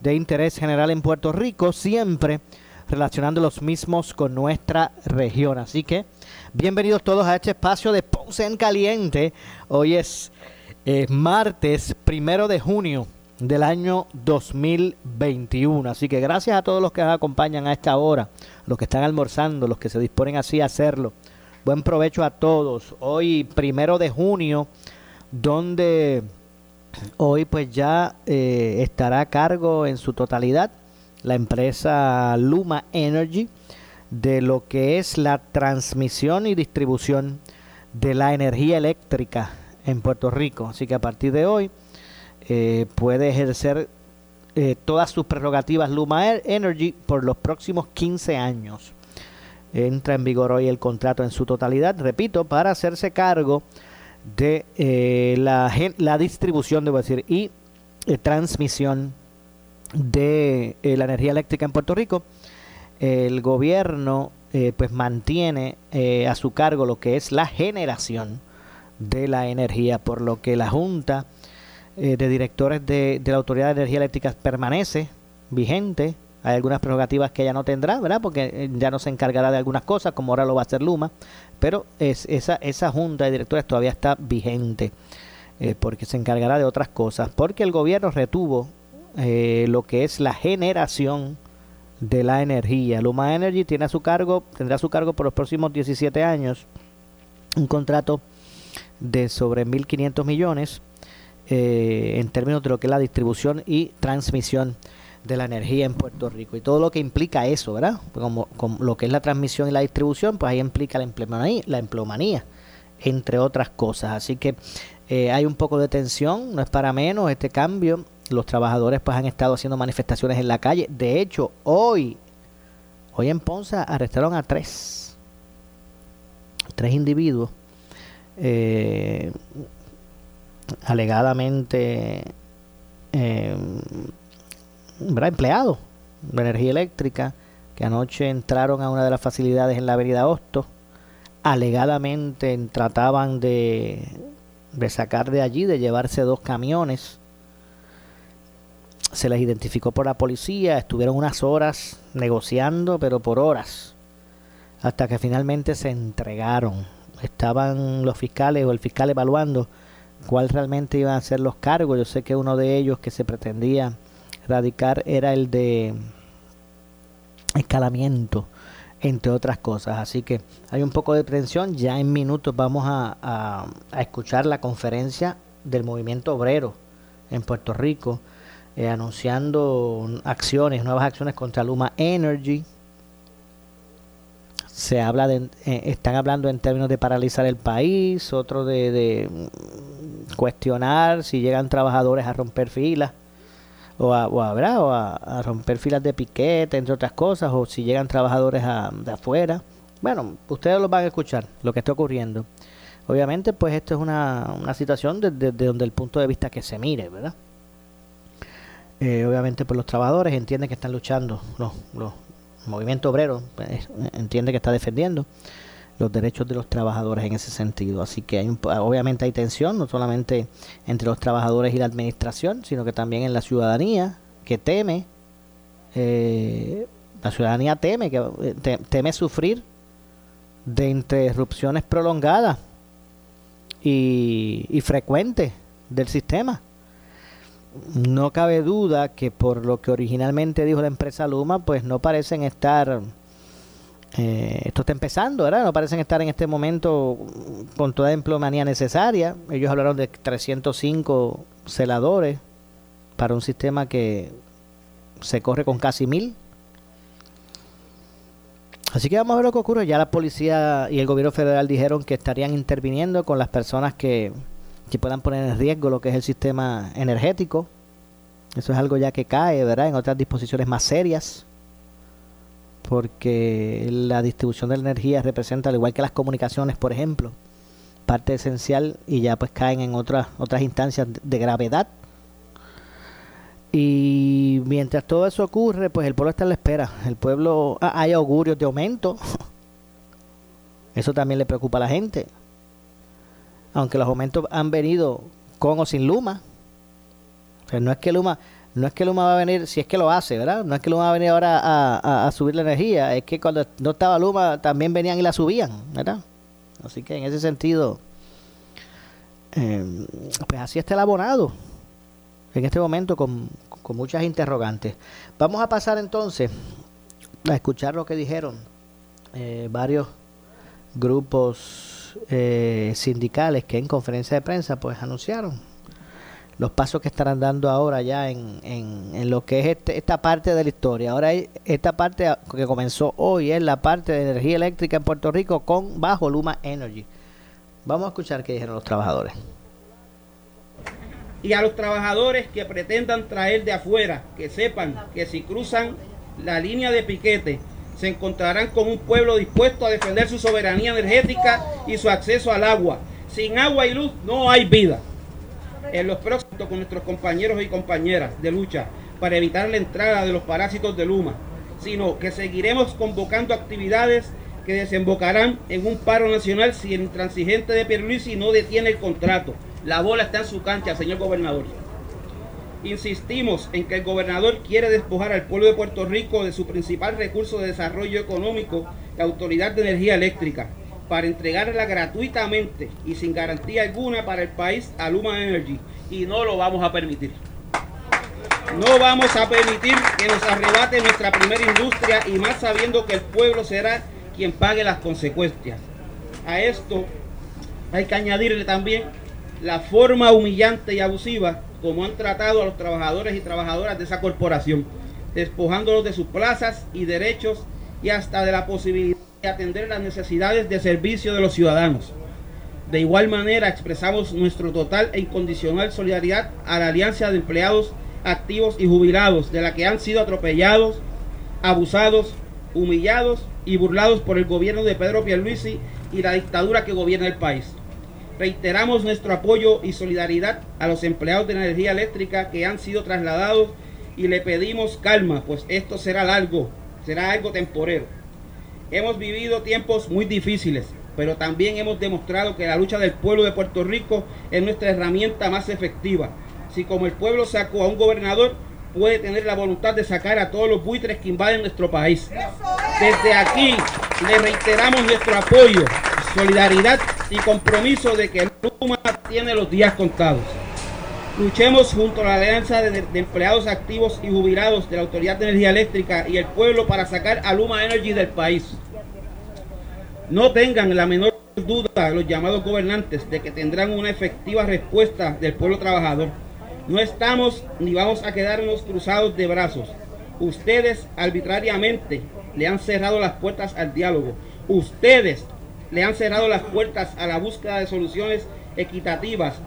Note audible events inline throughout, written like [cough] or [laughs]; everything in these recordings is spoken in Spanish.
de interés general en Puerto Rico, siempre relacionando los mismos con nuestra región. Así que bienvenidos todos a este espacio de Ponce en Caliente. Hoy es eh, martes primero de junio del año 2021. Así que gracias a todos los que nos acompañan a esta hora, los que están almorzando, los que se disponen así a hacerlo. Buen provecho a todos. Hoy, primero de junio, donde hoy pues ya eh, estará a cargo en su totalidad la empresa Luma Energy de lo que es la transmisión y distribución de la energía eléctrica en Puerto Rico. Así que a partir de hoy eh, puede ejercer eh, todas sus prerrogativas Luma Energy por los próximos 15 años. Entra en vigor hoy el contrato en su totalidad, repito, para hacerse cargo de eh, la, la, distribución, debo decir, y transmisión de la energía eléctrica en Puerto Rico. El gobierno pues mantiene a su cargo lo que es la generación de la energía, por lo que la Junta de Directores de, de la Autoridad de Energía Eléctrica permanece vigente hay algunas prerrogativas que ella no tendrá, ¿verdad? Porque eh, ya no se encargará de algunas cosas, como ahora lo va a hacer Luma, pero es, esa, esa junta de directores todavía está vigente, eh, porque se encargará de otras cosas, porque el gobierno retuvo eh, lo que es la generación de la energía. Luma Energy tiene a su cargo, tendrá a su cargo por los próximos 17 años un contrato de sobre 1.500 millones en términos de lo que es la distribución y transmisión de la energía en Puerto Rico y todo lo que implica eso, ¿verdad? Como, lo que es la transmisión y la distribución, pues ahí implica la empleomanía, la empleomanía entre otras cosas. Así que eh, hay un poco de tensión, no es para menos este cambio. Los trabajadores pues han estado haciendo manifestaciones en la calle. De hecho, hoy, hoy en Ponce arrestaron a tres, tres individuos, eh, alegadamente eh, empleados de energía eléctrica que anoche entraron a una de las facilidades en la avenida Hosto, alegadamente trataban de, de sacar de allí, de llevarse dos camiones. Se les identificó por la policía, estuvieron unas horas negociando, pero por horas, hasta que finalmente se entregaron. Estaban los fiscales o el fiscal evaluando cuál realmente iban a ser los cargos. Yo sé que uno de ellos que se pretendía radicar era el de escalamiento, entre otras cosas. Así que hay un poco de tensión. Ya en minutos vamos a, escuchar la conferencia del movimiento obrero en Puerto Rico, eh, anunciando acciones, nuevas acciones contra Luma Energy. Se habla de, eh, están hablando en términos de paralizar el país, otro de, de cuestionar si llegan trabajadores a romper filas o a, o a, romper filas de piquete, entre otras cosas, o si llegan trabajadores de afuera. Bueno, ustedes lo van a escuchar, lo que está ocurriendo. Obviamente, pues esto es una, una situación desde donde el punto de vista que se mire, ¿verdad? Eh, obviamente, pues los trabajadores entienden que están luchando, los, los movimiento obrero pues, entiende que está defendiendo los derechos de los trabajadores en ese sentido. Así que hay obviamente hay tensión, no solamente entre los trabajadores y la administración, sino que también en la ciudadanía que teme, eh, la ciudadanía teme, que eh, teme sufrir de interrupciones prolongadas y, y frecuentes del sistema. no cabe duda que por lo que originalmente dijo la empresa Luma, pues no parecen estar, eh, esto está empezando, ¿verdad? No parecen estar en este momento con toda la necesaria. Ellos hablaron de 305 celadores para un sistema que se corre con casi mil. Así que vamos a ver lo que ocurre. Ya la policía y el gobierno federal dijeron que estarían interviniendo con las personas que, que puedan poner en riesgo lo que es el sistema energético. Eso es algo ya que cae, ¿verdad? En otras disposiciones más serias. Porque la distribución de la energía representa, al igual que las comunicaciones, por ejemplo, parte esencial y ya pues caen en otras, otras instancias de gravedad. Y mientras todo eso ocurre, pues el pueblo está en la espera. El pueblo, ah, hay augurios de aumento. [laughs] Eso también le preocupa a la gente aunque los aumentos han venido con o sin Luma. no es que Luma, no es que Luma va a venir, si es que lo hace, ¿verdad? No es que Luma va a venir ahora a, subir la energía, es que cuando no estaba Luma también venían y la subían, ¿verdad? Así que en ese sentido, eh, pues así está el abonado en este momento con, con muchas interrogantes. Vamos a pasar entonces a escuchar lo que dijeron eh, varios grupos eh, sindicales que en conferencia de prensa pues anunciaron los pasos que estarán dando ahora ya en, en, lo que es este, esta parte de la historia. Ahora esta parte que comenzó hoy es la parte de energía eléctrica en Puerto Rico con bajo Luma Energy. Vamos a escuchar qué dijeron los trabajadores. Y a los trabajadores que pretendan traer de afuera, que sepan que si cruzan la línea de piquete se encontrarán con un pueblo dispuesto a defender su soberanía energética y su acceso al agua. Sin agua y luz no hay vida. En los próximos con nuestros compañeros y compañeras de lucha para evitar la entrada de los parásitos de Luma, sino que seguiremos convocando actividades que desembocarán en un paro nacional si el intransigente de Pierluisi no detiene el contrato. La bola está en su cancha, señor gobernador. Insistimos en que el gobernador quiere despojar al pueblo de Puerto Rico de su principal recurso de desarrollo económico, la Autoridad de Energía Eléctrica, para entregarla gratuitamente y sin garantía alguna para el país a Luma Energy. Y no lo vamos a permitir. No vamos a permitir que nos arrebate nuestra primera industria y más sabiendo que el pueblo será quien pague las consecuencias. A esto hay que añadirle también la forma humillante y abusiva como han tratado a los trabajadores y trabajadoras de esa corporación, despojándolos de sus plazas y derechos y hasta de la posibilidad de atender las necesidades de servicio de los ciudadanos. De igual manera expresamos nuestro total e incondicional solidaridad a la Alianza de Empleados Activos y Jubilados, de la que han sido atropellados, abusados, humillados y burlados por el gobierno de Pedro Pierluisi y la dictadura que gobierna el país. Reiteramos nuestro apoyo y solidaridad a los empleados de energía eléctrica que han sido trasladados y le pedimos calma, pues esto será largo, será algo temporero. Hemos vivido tiempos muy difíciles, pero también hemos demostrado que la lucha del pueblo de Puerto Rico es nuestra herramienta más efectiva. Si como el pueblo sacó a un gobernador, puede tener la voluntad de sacar a todos los buitres que invaden nuestro país. Desde aquí le reiteramos nuestro apoyo, solidaridad y compromiso de que Luma tiene los días contados. Luchemos junto a la Alianza de, Empleados Activos y Jubilados de la Autoridad de Energía Eléctrica y el pueblo para sacar a Luma Energy del país. No tengan la menor duda los llamados gobernantes de que tendrán una efectiva respuesta del pueblo trabajador. No estamos ni vamos a quedarnos cruzados de brazos. Ustedes arbitrariamente le han cerrado las puertas al diálogo. Ustedes le han cerrado las puertas a la búsqueda de soluciones equitativas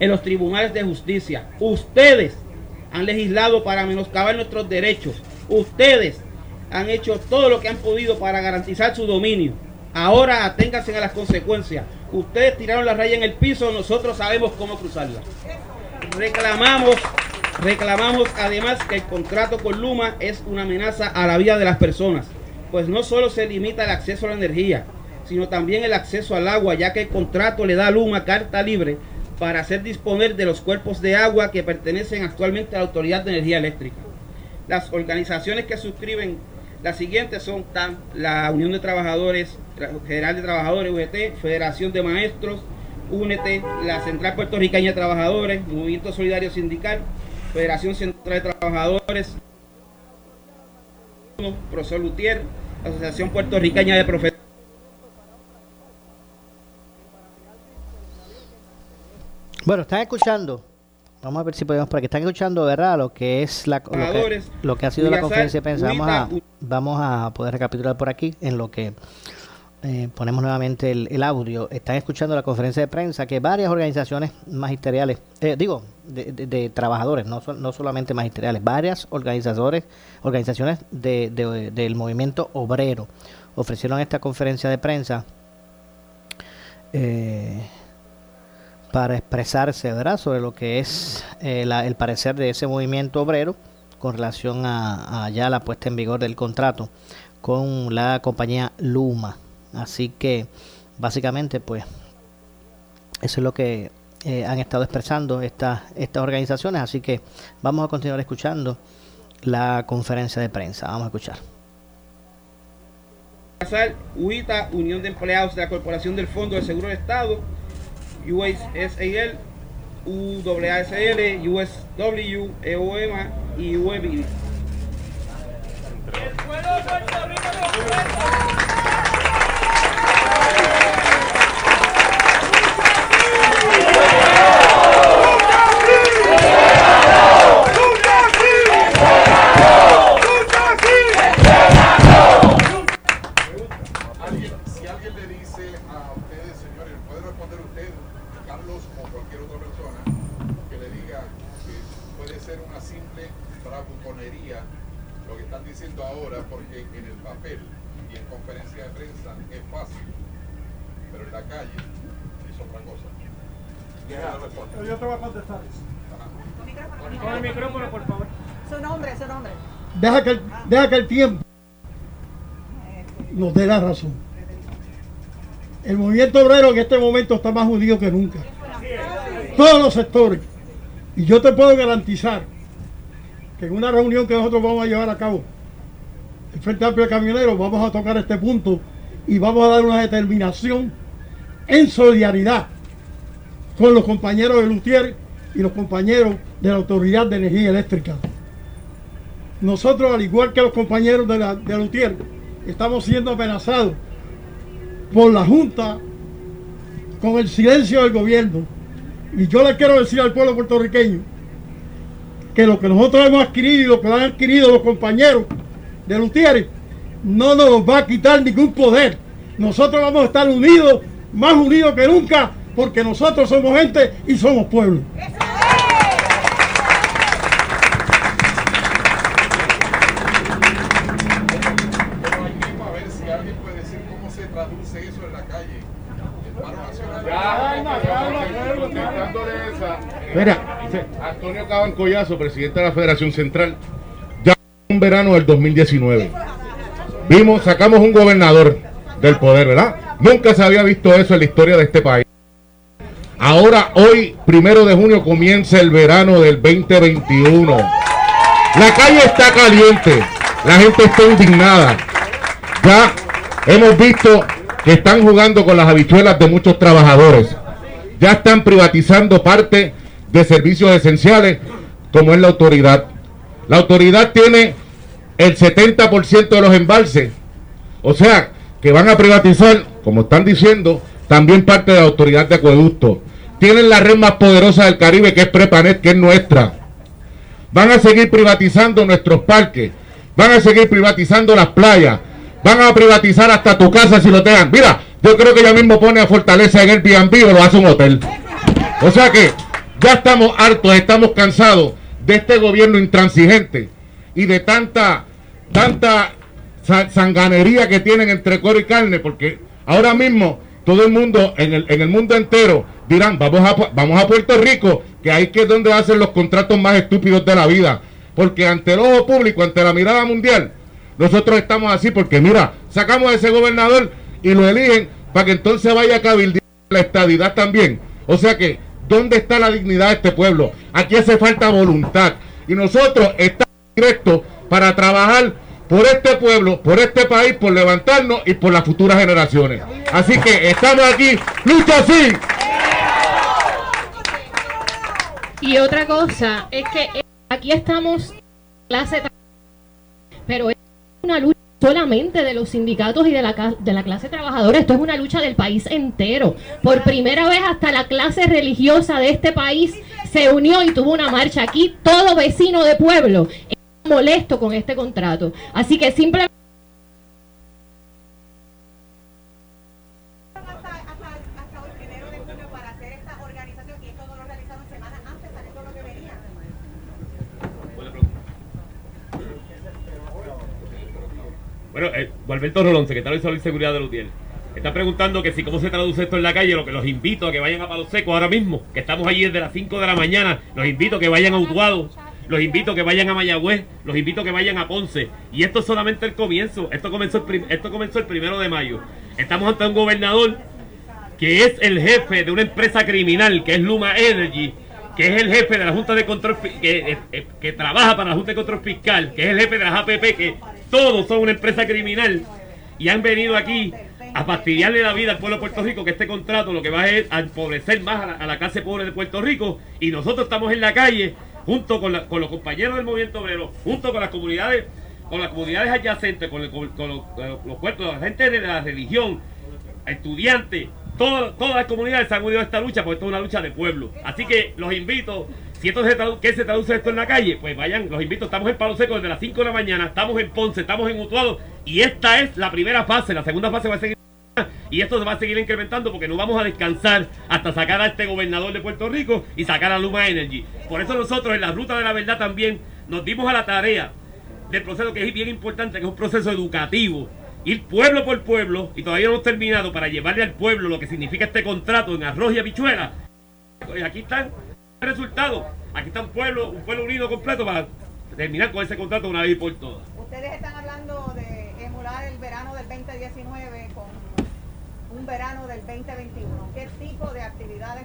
en los tribunales de justicia. Ustedes han legislado para menoscabar nuestros derechos. Ustedes han hecho todo lo que han podido para garantizar su dominio. Ahora aténganse a las consecuencias. Ustedes tiraron la raya en el piso, nosotros sabemos cómo cruzarla. Reclamamos, reclamamos además que el contrato con Luma es una amenaza a la vida de las personas pues no solo se limita el acceso a la energía, sino también el acceso al agua, ya que el contrato le da a Luma carta libre para hacer disponer de los cuerpos de agua que pertenecen actualmente a la Autoridad de Energía Eléctrica. Las organizaciones que suscriben las siguientes son la Unión de Trabajadores, General de Trabajadores, UGT, Federación de Maestros, Únete, la Central Puertorriqueña de Trabajadores, Movimiento Solidario Sindical, Federación Central de Trabajadores, Profesor Lutier, Asociación Puertorriqueña de Profesores. Bueno, están escuchando. Vamos a ver si podemos para que están escuchando, ¿verdad? Lo que es la lo que, lo que ha sido la conferencia de prensa. Vamos a, vamos a poder recapitular por aquí en lo que eh, ponemos nuevamente el, audio. Están escuchando la conferencia de prensa que varias organizaciones magisteriales, eh, digo, de, trabajadores, no, no solamente magisteriales, varias organizaciones, organizaciones de, del movimiento obrero ofrecieron esta conferencia de prensa. Eh, para expresarse ¿verdad? sobre lo que es eh, el parecer de ese movimiento obrero con relación a, ya la puesta en vigor del contrato con la compañía Luma. Así que básicamente pues eso es lo que eh, han estado expresando estas, estas organizaciones. Así que vamos a continuar escuchando la conferencia de prensa. Vamos a escuchar. UITA, Unión de Empleados de la Corporación del Fondo de Seguro del Estado, USAL, UASL, USW, EOMA y UEBI. El pueblo de Puerto Rico Deja que, el, deja que el tiempo nos dé la razón. El movimiento obrero en este momento está más unido que nunca. Todos los sectores. Y yo te puedo garantizar que en una reunión que nosotros vamos a llevar a cabo, el Frente Amplio de Camioneros, vamos a tocar este punto y vamos a dar una determinación en solidaridad con los compañeros de Lutier y los compañeros de la Autoridad de Energía Eléctrica. Nosotros, al igual que los compañeros de, la, de Lutier, estamos siendo amenazados por la Junta con el silencio del gobierno. Y yo le quiero decir al pueblo puertorriqueño que lo que nosotros hemos adquirido y lo que han adquirido los compañeros de Lutier no nos va a quitar ningún poder. Nosotros vamos a estar unidos, más unidos que nunca, porque nosotros somos gente y somos pueblo. Mira, Antonio Caban Collazo, presidente de la Federación Central, ya un verano del 2019. Vimos, sacamos un gobernador del poder, ¿verdad? Nunca se había visto eso en la historia de este país. Ahora, hoy, primero de junio, comienza el verano del 2021. La calle está caliente, la gente está indignada. Ya hemos visto que están jugando con las habichuelas de muchos trabajadores. Ya están privatizando parte de servicios esenciales como es la autoridad. La autoridad tiene el 70% de los embalses. O sea, que van a privatizar, como están diciendo, también parte de la autoridad de acueducto. Tienen la red más poderosa del Caribe, que es Prepanet, que es nuestra. Van a seguir privatizando nuestros parques. Van a seguir privatizando las playas. Van a privatizar hasta tu casa si lo tengan. Mira, yo creo que ella mismo pone a Fortaleza en el Airbnb o lo hace un hotel. O sea que ya estamos hartos, estamos cansados de este gobierno intransigente y de tanta, tanta sanganería que tienen entre cuero y carne, porque ahora mismo todo el mundo, en el, en el mundo entero, dirán, vamos a, vamos a Puerto Rico, que ahí que es donde hacen los contratos más estúpidos de la vida. Porque ante el ojo público, ante la mirada mundial, nosotros estamos así, porque mira, sacamos a ese gobernador y lo eligen para que entonces vaya a cabildear la estadidad también. O sea que ¿Dónde está la dignidad de este pueblo? Aquí hace falta voluntad. Y nosotros estamos directos para trabajar por este pueblo, por este país, por levantarnos y por las futuras generaciones. Así que estamos aquí, lucha así, Y otra cosa es que aquí estamos clase pero es una lucha solamente de los sindicatos y de la, de la clase trabajadora, esto es una lucha del país entero. Por primera vez hasta la clase religiosa de este país se unió y tuvo una marcha aquí, todo vecino de pueblo molesto con este contrato. Así que simplemente Bueno, eh, Gualberto Rolón, secretario de Salud y Seguridad de Lutiel. Está preguntando que si cómo se traduce esto en la calle, lo que los invito a que vayan a Palo Seco ahora mismo, que estamos allí desde las 5 de la mañana, los invito a que vayan a Utuado, los invito a que vayan a Mayagüez, los invito a que vayan a Ponce. Y esto es solamente el comienzo, esto comenzó el, esto comenzó el primero de mayo. Estamos ante un gobernador que es el jefe de una empresa criminal, que es Luma Energy, que es el jefe de la Junta de Control, que, eh, eh, que trabaja para la Junta de Control Fiscal, que es el jefe de la APP, que todos son una empresa criminal y han venido aquí a fastidiarle la vida al pueblo de Puerto Rico, que este contrato lo que va es a empobrecer más a la, clase pobre de Puerto Rico y nosotros estamos en la calle junto con, con los compañeros del movimiento obrero, junto con las comunidades con las comunidades adyacentes, con, los, los puertos, la gente de la religión, estudiantes, todas las comunidades se han unido a esta lucha porque esto es una lucha de pueblo. Así que los invito si esto se traduce, ¿qué se traduce esto en la calle? Pues vayan, los invito, estamos en Palo Seco desde las 5 de la mañana, estamos en Ponce, estamos en Utuado y esta es la primera fase, la segunda fase va a seguir [laughs] y esto se va a seguir incrementando porque no vamos a descansar hasta sacar a este gobernador de Puerto Rico y sacar a Luma Energy. Por eso nosotros en la ruta de la verdad también nos dimos a la tarea del proceso que es bien importante, que es un proceso educativo. Ir pueblo por pueblo, y todavía no hemos terminado, para llevarle al pueblo lo que significa este contrato en arroz y habichuela. Pues aquí están resultado. Aquí está un pueblo, un pueblo unido completo para terminar con ese contrato una vez y por todas. Ustedes están hablando de emular el verano del 2019 con un verano del 2021. ¿Qué tipo de actividades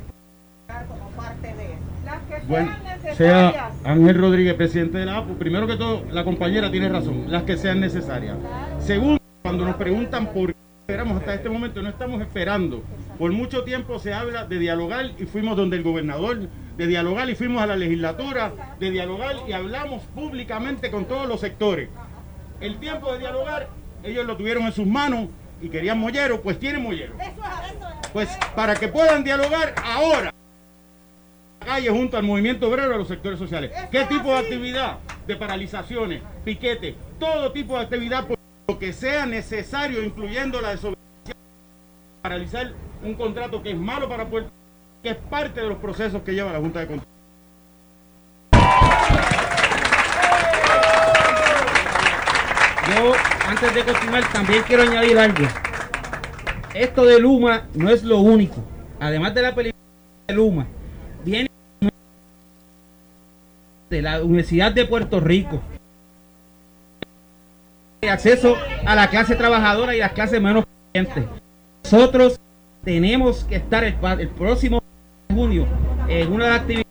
como parte de eso? Las que bueno, sea Ángel Rodríguez, presidente de la APU, primero que todo, la compañera tiene razón, las que sean necesarias. Segundo, cuando nos preguntan por qué esperamos hasta este momento, no estamos esperando. Por mucho tiempo se habla de dialogar y fuimos donde el gobernador de dialogar y fuimos a la legislatura, de dialogar y hablamos públicamente con todos los sectores. El tiempo de dialogar, ellos lo tuvieron en sus manos y querían mollero, pues tienen mollero. Pues para que puedan dialogar ahora, calle junto al movimiento obrero de los sectores sociales. ¿Qué tipo de actividad? De paralizaciones, piquetes, todo tipo de actividad, por lo que sea necesario, incluyendo la desobediencia, paralizar un contrato que es malo para Puerto que es parte de los procesos que lleva la Junta de Control. Yo, antes de continuar, también quiero añadir algo. Esto de Luma no es lo único. Además de la película de Luma, viene de la Universidad de Puerto Rico. Acceso a la clase trabajadora y las clases menos Nosotros tenemos que estar el, próximo junio en una actividad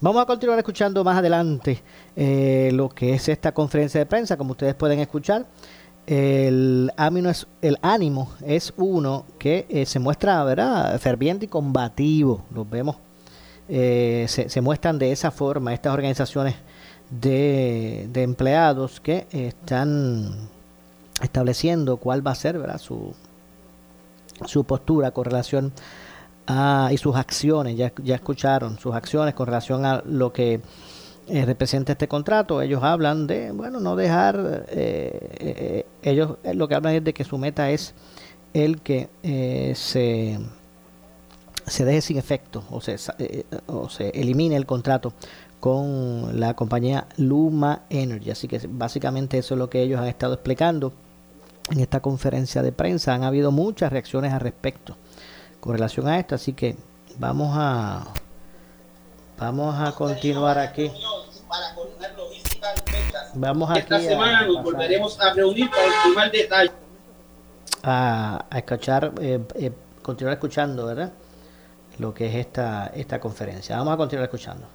Vamos a continuar escuchando más adelante eh, lo que es esta conferencia de prensa, como ustedes pueden escuchar. El, es, el ánimo es uno que eh, se muestra ¿verdad? ferviente y combativo. Los vemos, eh, se, muestran de esa forma estas organizaciones de, de empleados que están estableciendo cuál va a ser ¿verdad? Su, su postura con relación Ah, y sus acciones, ya, ya escucharon sus acciones con relación a lo que eh, representa este contrato. Ellos hablan de, bueno, no dejar, eh, eh, ellos lo que hablan es de que su meta es el que se, se deje sin efecto o se, o se elimine el contrato con la compañía Luma Energy. Así que básicamente eso es lo que ellos han estado explicando en esta conferencia de prensa. Han habido muchas reacciones al respecto con relación a esto. Así que vamos a vamos a continuar aquí. Vamos aquí Esta semana nos volveremos a reunir para ultimar detalles. A, a escuchar, eh, eh, continuar escuchando, ¿verdad? Lo que es esta, esta conferencia. Vamos a continuar escuchando.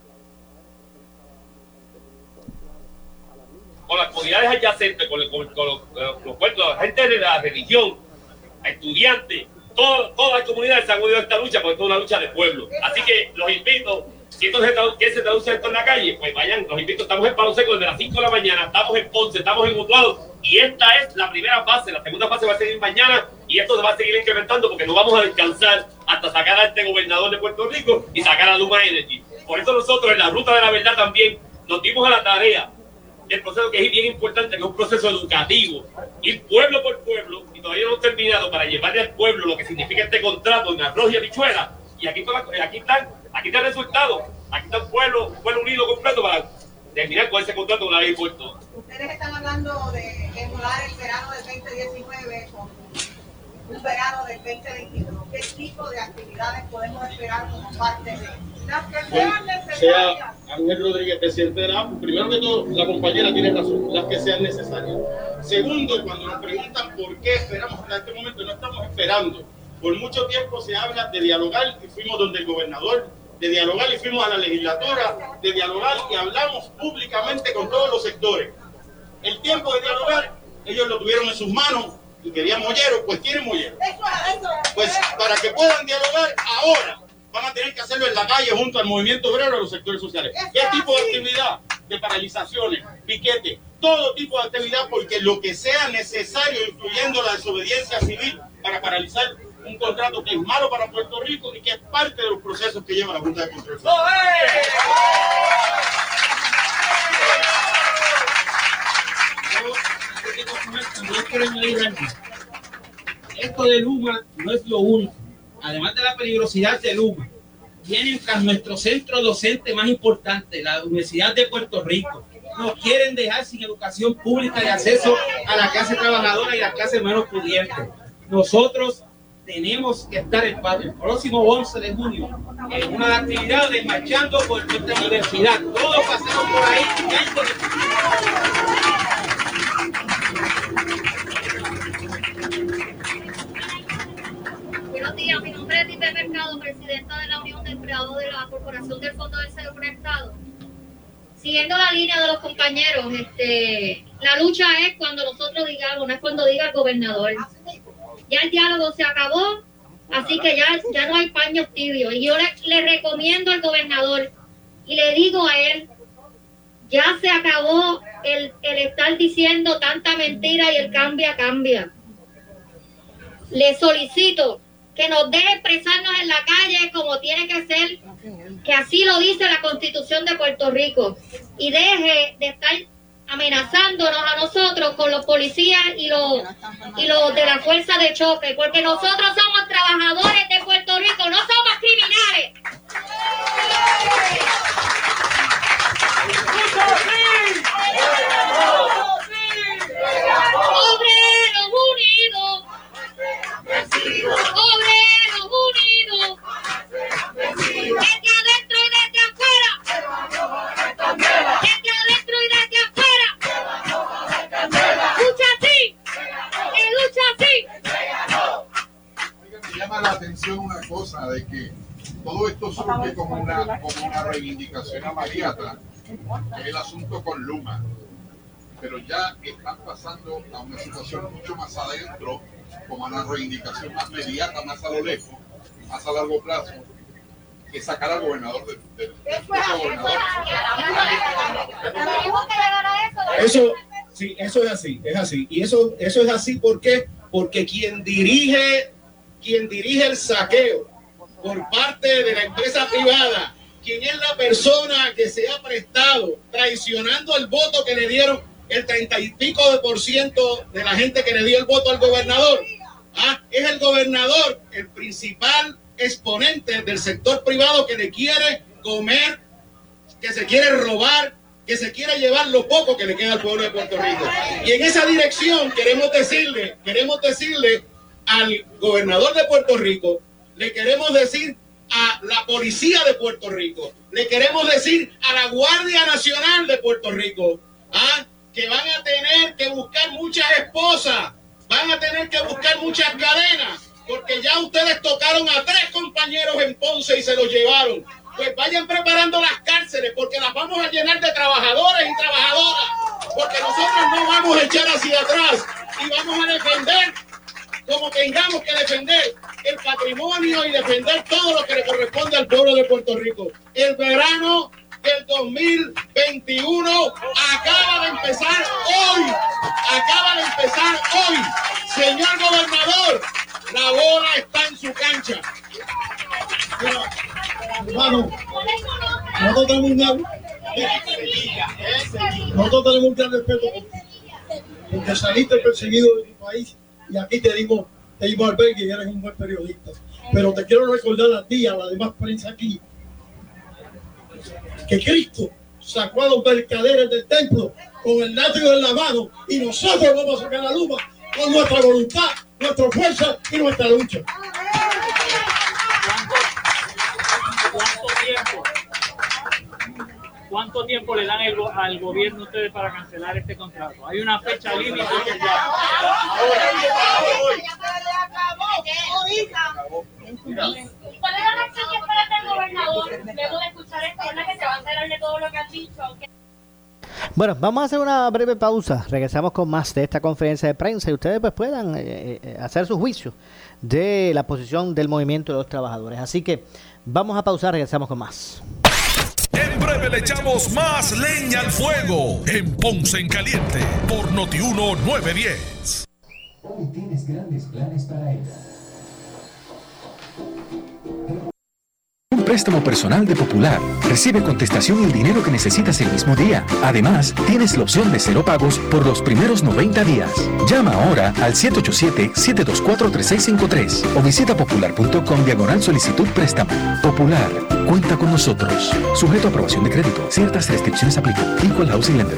Con las comunidades adyacentes, con, con, con, los, los puertos, la gente de la religión, estudiantes, todo- todas las comunidades se han unido a esta lucha porque es una lucha de pueblo. Así que los invito, si esto se tradu- ¿qué se traduce esto en la calle? Pues vayan, los invito, estamos en Palo Seco desde las 5 de la mañana, estamos en Ponce, estamos en Utuado y esta es la primera fase, la segunda fase va a seguir mañana y esto se va a seguir incrementando porque no vamos a descansar hasta sacar a este gobernador de Puerto Rico y sacar a Luma Energy. Por eso nosotros en la ruta de la verdad también nos dimos a la tarea el proceso que es bien importante, que es un proceso educativo, ir pueblo por pueblo, y todavía no hemos terminado para llevarle al pueblo lo que significa este contrato en arroz y habichuela, y aquí, toda- aquí están, aquí está el resultado, aquí está el pueblo, un pueblo unido completo para terminar con ese contrato una vez por todas. Ustedes están hablando de emular el verano del 2019 con verano del 2021. ¿Qué tipo de actividades podemos esperar como parte de las que sean necesarias? sea Ángel Rodríguez, presidente de la primero que todo, la compañera tiene razón, las que sean necesarias. Segundo, cuando nos preguntan por qué esperamos hasta este momento, no estamos esperando. Por mucho tiempo se habla de dialogar y fuimos donde el gobernador, de dialogar y fuimos a la legislatura, de dialogar y hablamos públicamente con todos los sectores. El tiempo de dialogar, ellos lo tuvieron en sus manos y querían molleros, pues tienen molleros. Pues para que puedan dialogar ahora, van a tener que hacerlo en la calle junto al movimiento obrero y los sectores sociales. ¿Qué tipo de actividad? De paralizaciones, piquete, todo tipo de actividad, porque lo que sea necesario, incluyendo la desobediencia civil, para paralizar un contrato que es malo para Puerto Rico y que es parte de los procesos que lleva la Junta de Control. Esto de Luma no es lo único. Además de la peligrosidad de Luma, vienen a nuestro centro docente más importante, la Universidad de Puerto Rico. Nos quieren dejar sin educación pública y acceso a la clase trabajadora y la clase menos pudiente. Nosotros tenemos que estar el, el próximo 11 de junio en una actividad de marchando por nuestra universidad. Todos pasamos por ahí. Buenos mi nombre es Lipe Mercado, presidenta de la Unión de Empleados de la Corporación del Fondo del Seguro Estado. Siguiendo la línea de los compañeros, este, la lucha es cuando nosotros digamos, no es cuando diga el gobernador. Ya el diálogo se acabó, así que ya, ya no hay paños tibios. Y yo le, le recomiendo al gobernador y le digo a él, ya se acabó el, el estar diciendo tanta mentira y el cambia, cambia le solicito que nos deje expresarnos en la calle como tiene que ser, que así lo dice la constitución de Puerto Rico, y deje de estar amenazándonos a nosotros con los policías y los, y los de la fuerza de choque, porque nosotros somos trabajadores de Puerto Rico, no somos criminales. Obreros unidos. Obreros unidos. Desde adentro y desde afuera. Desde adentro y desde afuera. Lucha así. Lucha así. Me llama la atención una cosa de que todo esto surge como una, como una reivindicación es el asunto con Luma. Pero ya están pasando a una situación mucho más adentro, como una reivindicación más inmediata, más a lo lejos, más a largo plazo, que sacar al gobernador del de, eso. Sí, eso es así, es así. Y eso, eso es así ¿por qué? porque quien dirige, quien dirige el saqueo por parte de la empresa privada, quien es la persona que se ha prestado traicionando el voto que le dieron el treinta y pico de por ciento de la gente que le dio el voto al gobernador. Ah, es el gobernador el principal exponente del sector privado que le quiere comer que se quiere robar, que se quiere llevar lo poco que le queda al pueblo de Puerto Rico. Y en esa dirección queremos decirle, queremos decirle al gobernador de Puerto Rico, le queremos decir a la policía de Puerto Rico, le queremos decir a la Guardia Nacional de Puerto Rico, ¿ah? Que van a tener que buscar muchas esposas, van a tener que buscar muchas cadenas, porque ya ustedes tocaron a tres compañeros en Ponce y se los llevaron. Pues vayan preparando las cárceles porque las vamos a llenar de trabajadores y trabajadoras, porque nosotros no vamos a echar hacia atrás y vamos a defender como tengamos que defender el patrimonio y defender todo lo que le corresponde al pueblo de Puerto Rico. El verano del 2021 acaba de empezar hoy. Acaba de empezar hoy. Señor gobernador, la bola está en su cancha. Hermano, nosotros tenemos un gran, nosotros tenemos un gran respeto porque saliste perseguido de tu país y aquí te dimos, te dimos albergue y eres un buen periodista. Pero te quiero recordar a ti a la demás prensa aquí que Cristo sacó a los mercaderes del templo con el látigo en la mano y nosotros vamos a sacar la luma con nuestra voluntad, nuestra fuerza y nuestra lucha. ¿Cuánto tiempo? ¿Cuánto tiempo le dan el al gobierno ustedes para cancelar este contrato? Hay una fecha límite que ya. ¿Cuál es la reacción que espera el gobernador luego de escuchar esto? ¿Verdad que se va a enterar de todo lo que han dicho? Bueno, vamos a hacer una breve pausa. Regresamos con más de esta conferencia de prensa y ustedes pues puedan eh, eh, hacer su juicio de la posición del movimiento de los trabajadores. Así que vamos a pausar, regresamos con más. Le echamos más leña al fuego en Ponce en Caliente por Notiuno 910. Hoy tienes grandes planes para ella. Préstamo personal de Popular. Recibe contestación y el dinero que necesitas el mismo día. Además, tienes la opción de cero pagos por los primeros 90 días. Llama ahora al 787-724-3653 o visita popular.com diagonal solicitud préstamo. Popular, cuenta con nosotros. Sujeto a aprobación de crédito. Ciertas restricciones aplican. Equal Housing Lender.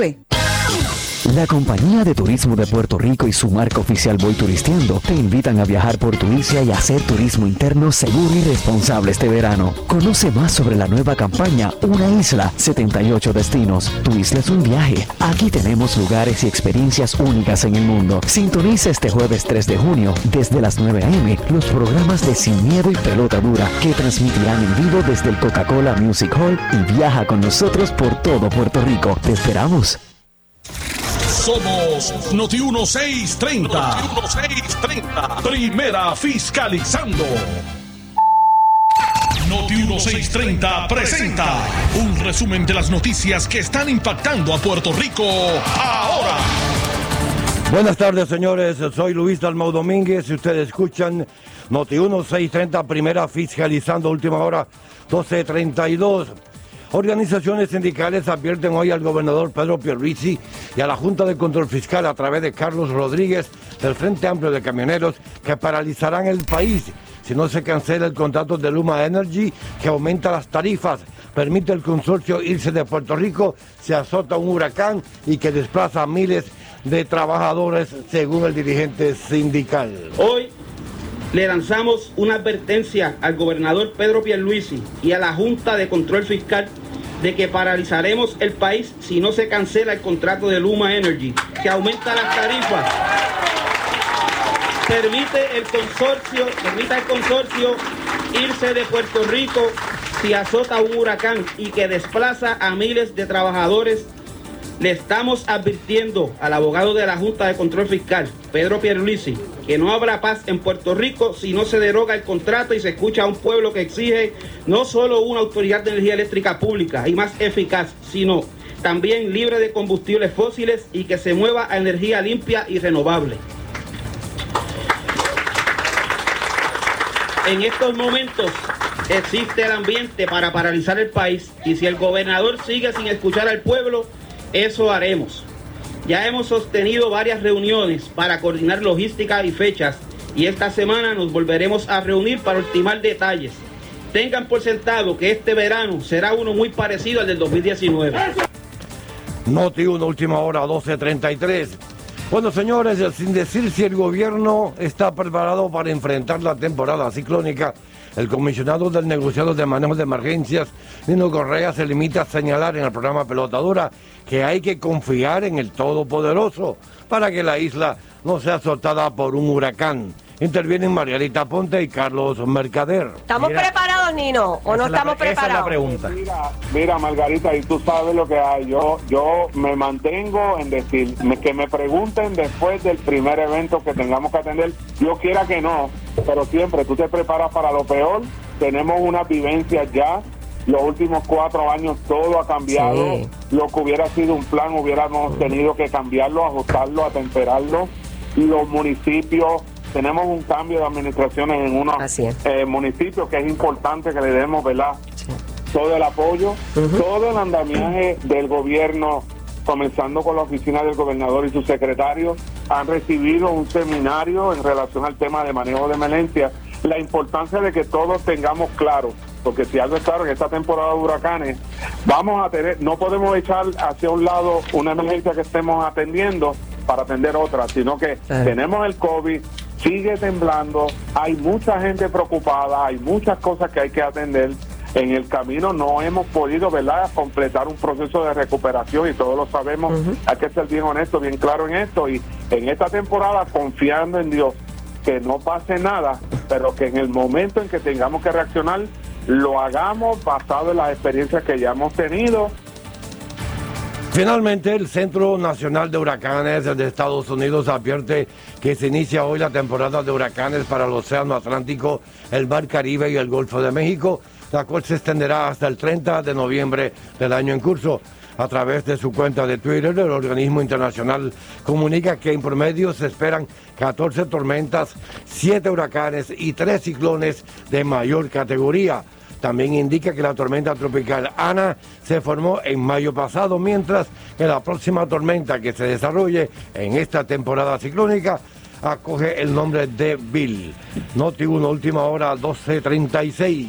9. La Compañía de Turismo de Puerto Rico y su marca oficial Voy Turisteando te invitan a viajar por tu y hacer turismo interno seguro y responsable este verano. Conoce más sobre la nueva campaña Una Isla, 78 destinos. Tu isla es un viaje. Aquí tenemos lugares y experiencias únicas en el mundo. Sintoniza este jueves 3 de junio desde las 9 a.m. los programas de Sin Miedo y Pelota Dura que transmitirán en vivo desde el Coca-Cola Music Hall y viaja con nosotros por todo Puerto Rico. Te esperamos. Somos Noti 1630. Noti 1630. Primera fiscalizando. Noti 1630 presenta un resumen de las noticias que están impactando a Puerto Rico ahora. Buenas tardes, señores. Soy Luis Dalmau Domínguez. Si ustedes escuchan Noti 1630, primera fiscalizando, última hora 1232. Organizaciones sindicales advierten hoy al gobernador Pedro Pierluisi y a la Junta de Control Fiscal a través de Carlos Rodríguez del Frente Amplio de Camioneros que paralizarán el país si no se cancela el contrato de Luma Energy que aumenta las tarifas, permite el consorcio irse de Puerto Rico, se azota un huracán y que desplaza a miles de trabajadores según el dirigente sindical. Hoy le lanzamos una advertencia al gobernador Pedro Pierluisi y a la Junta de Control Fiscal de que paralizaremos el país si no se cancela el contrato de Luma Energy, que aumenta las tarifas permite el consorcio, el consorcio irse de Puerto Rico si azota un huracán y que desplaza a miles de trabajadores. Le estamos advirtiendo al abogado de la Junta de Control Fiscal, Pedro Pierluisi, que no habrá paz en Puerto Rico si no se deroga el contrato y se escucha a un pueblo que exige no solo una autoridad de energía eléctrica pública y más eficaz, sino también libre de combustibles fósiles y que se mueva a energía limpia y renovable. En estos momentos existe el ambiente para paralizar el país y si el gobernador sigue sin escuchar al pueblo, eso haremos. Ya hemos sostenido varias reuniones para coordinar logística y fechas y esta semana nos volveremos a reunir para ultimar detalles. Tengan por sentado que este verano será uno muy parecido al del 2019. Noti 1, última hora, 12.33. Bueno, señores, sin decir si el gobierno está preparado para enfrentar la temporada ciclónica, el comisionado del negociado de manejo de emergencias, Nino Correa, se limita a señalar en el programa Pelotadura que hay que confiar en el Todopoderoso para que la isla no sea azotada por un huracán. Intervienen Margarita Ponte y Carlos Mercader. ¿Estamos preparados, Nino? ¿O no estamos preparados? Mira, mira, Margarita, y tú sabes lo que hay. Yo, yo me mantengo en decir que me pregunten después del primer evento que tengamos que atender. Yo quiera que no, pero siempre tú te preparas para lo peor. Tenemos una vivencia ya. Los últimos cuatro años todo ha cambiado. Sí. Lo que hubiera sido un plan hubiéramos tenido que cambiarlo, ajustarlo, atemperarlo. Los municipios, tenemos un cambio de administraciones en unos eh, municipios que es importante que le demos, ¿verdad? Todo el apoyo, todo el andamiaje del gobierno, comenzando con la oficina del gobernador y su secretario, han recibido un seminario en relación al tema de manejo de emergencia. La importancia de que todos tengamos claro, porque si algo es claro en esta temporada de huracanes, vamos a tener, no podemos echar hacia un lado una emergencia que estemos atendiendo para atender otra, sino que tenemos el COVID, sigue temblando, hay mucha gente preocupada, hay muchas cosas que hay que atender. En el camino no hemos podido, ¿verdad?, completar un proceso de recuperación y todos lo sabemos. Hay que ser bien honesto, bien claro en esto y en esta temporada confiando en Dios que no pase nada, pero que en el momento en que tengamos que reaccionar lo hagamos basado en las experiencias que ya hemos tenido Finalmente, el Centro Nacional de Huracanes de Estados Unidos advierte que se inicia hoy la temporada de huracanes para el Océano Atlántico, el Mar Caribe y el Golfo de México, la cual se extenderá hasta el 30 de noviembre del año en curso. A través de su cuenta de Twitter, el organismo internacional comunica que en promedio se esperan 14 tormentas, 7 huracanes y 3 ciclones de mayor categoría. También indica que la tormenta tropical Ana se formó en mayo pasado, mientras que la próxima tormenta que se desarrolle en esta temporada ciclónica acoge el nombre de Bill. Noti 1, última hora, 12.36.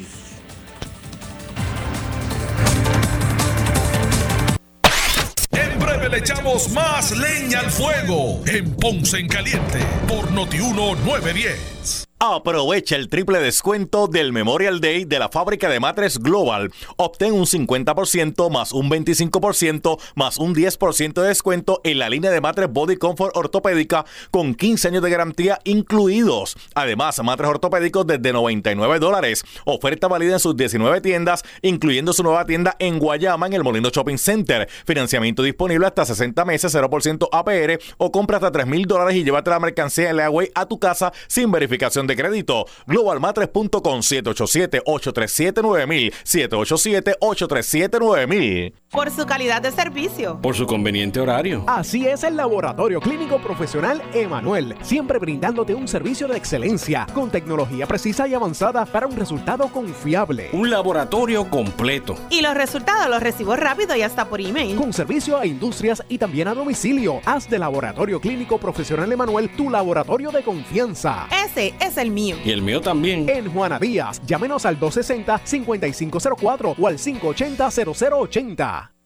En breve le echamos más leña al fuego en Ponce en Caliente por Notiuno 910. Aprovecha el triple descuento del Memorial Day de la fábrica de matres Global. Obtén un 50% más un 25% más un 10% de descuento en la línea de matres Body Comfort ortopédica con 15 años de garantía incluidos. Además, matres ortopédicos desde 99 dólares. Oferta válida en sus 19 tiendas, incluyendo su nueva tienda en Guayama en el Molino Shopping Center. Financiamiento disponible hasta 60 meses, 0% APR o compra hasta 3 mil dólares y llévate la mercancía en Leaway a tu casa sin verificación de crédito. Globalmatres.com 787-837-9000 787-837-9000 Por su calidad de servicio. Por su conveniente horario. Así es el Laboratorio Clínico Profesional Emanuel, siempre brindándote un servicio de excelencia con tecnología precisa y avanzada para un resultado confiable. Un laboratorio completo. Y los resultados los recibo rápido y hasta por email. Con servicio a industrias y también a domicilio. Haz de Laboratorio Clínico Profesional Emanuel tu laboratorio de confianza. Ese es el mío. Y el mío también. En Juana Díaz, llámenos al 260-5504 o al 580-0080.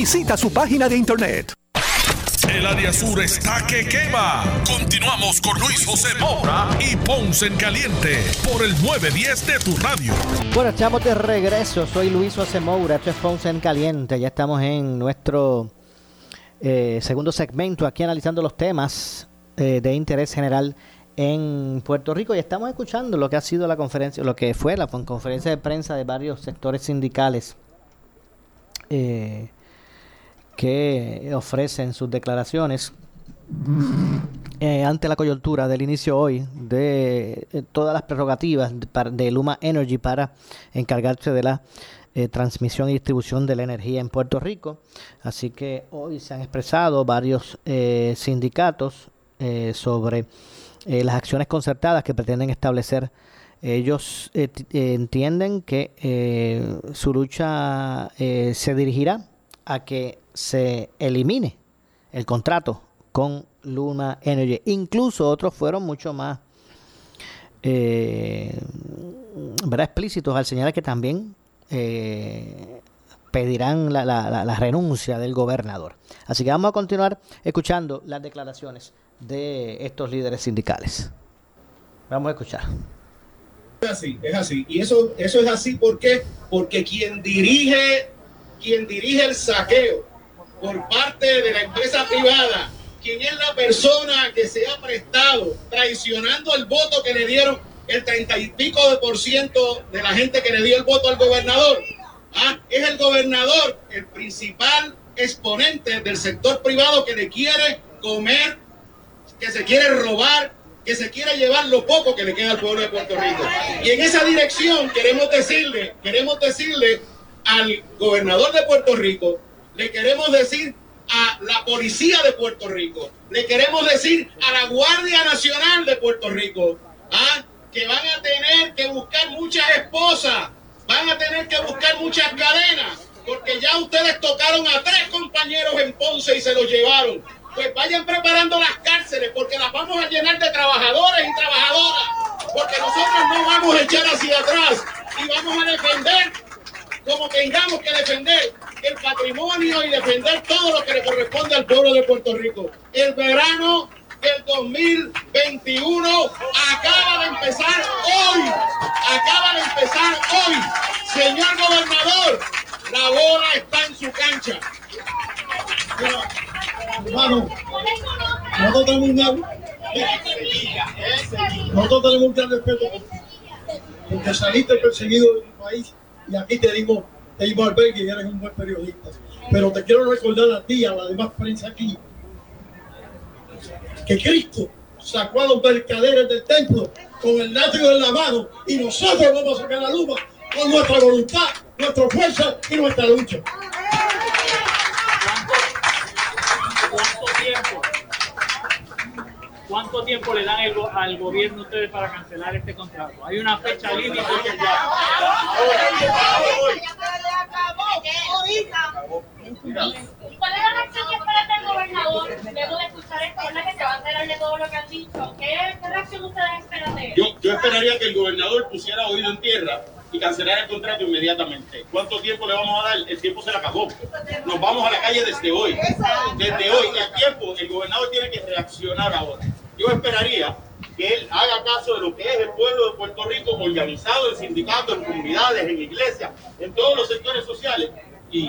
Visita su página de internet. El área sur está que quema. Continuamos con Luis José Moura y Ponce en Caliente por el 910 de tu radio. Bueno, estamos de regreso. Soy Luis José Moura, esto es Ponce en Caliente. Ya estamos en nuestro eh, segundo segmento aquí analizando los temas eh, de interés general en Puerto Rico y estamos escuchando lo que ha sido la conferencia, lo que fue la conferencia de prensa de varios sectores sindicales. Eh, que ofrecen sus declaraciones eh, ante la coyuntura del inicio hoy de eh, todas las prerrogativas de, Luma Energy para encargarse de la eh, transmisión y distribución de la energía en Puerto Rico. Así que hoy se han expresado varios sindicatos sobre las acciones concertadas que pretenden establecer. Ellos entienden que su lucha se dirigirá a que se elimine el contrato con Luma Energy. Incluso otros fueron mucho más eh, explícitos al señalar que también eh, pedirán la, la, renuncia del gobernador. Así que vamos a continuar escuchando las declaraciones de estos líderes sindicales. Vamos a escuchar. Es así, es así. Y eso, eso es así ¿por qué? porque quien dirige, quien dirige el saqueo por parte de la empresa privada, quien es la persona que se ha prestado traicionando el voto que le dieron el treinta y pico de por ciento de la gente que le dio el voto al gobernador. Ah, es el gobernador el principal exponente del sector privado que le quiere comer, que se quiere robar, que se quiere llevar lo poco que le queda al pueblo de Puerto Rico. Y en esa dirección queremos decirle, queremos decirle al gobernador de Puerto Rico le queremos decir a la policía de Puerto Rico, le queremos decir a la Guardia Nacional de Puerto Rico, ¿ah? que van a tener que buscar muchas esposas, van a tener que buscar muchas cadenas, porque ya ustedes tocaron a tres compañeros en Ponce y se los llevaron. Pues vayan preparando las cárceles, porque las vamos a llenar de trabajadores y trabajadoras, porque nosotros no vamos a echar hacia atrás y vamos a defender como tengamos que defender el patrimonio y defender todo lo que le corresponde al pueblo de Puerto Rico. El verano del 2021 acaba de empezar hoy. Acaba de empezar hoy. Señor gobernador, la bola está en su cancha. hermano, nosotros tenemos un nosotros tenemos un gran respeto porque saliste perseguido de tu país y aquí te dimos, dimos albergue y eres un buen periodista. Pero te quiero recordar a ti, a la demás prensa aquí, que Cristo sacó a los mercaderes del templo con el natrio en la mano y nosotros vamos a sacar la luma con nuestra voluntad, nuestra fuerza y nuestra lucha. ¿Cuánto tiempo? ¿Cuánto tiempo le dan al gobierno ustedes para cancelar este contrato? Hay una fecha límite que ya. ¿Cuál es la reacción que espera el gobernador luego de escuchar esto? ¿Verdad que se va a enterar de todo lo que han dicho? ¿Qué, reacción ustedes esperan de él? Yo, yo esperaría que el gobernador pusiera oído en tierra y cancelar el contrato inmediatamente. ¿Cuánto tiempo le vamos a dar? El tiempo se le acabó. Nos vamos a la calle desde hoy. Desde hoy. El tiempo, el gobernador tiene que reaccionar ahora. Yo esperaría que él haga caso de lo que es el pueblo de Puerto Rico organizado en sindicatos, en comunidades, en iglesias, en todos los sectores sociales y,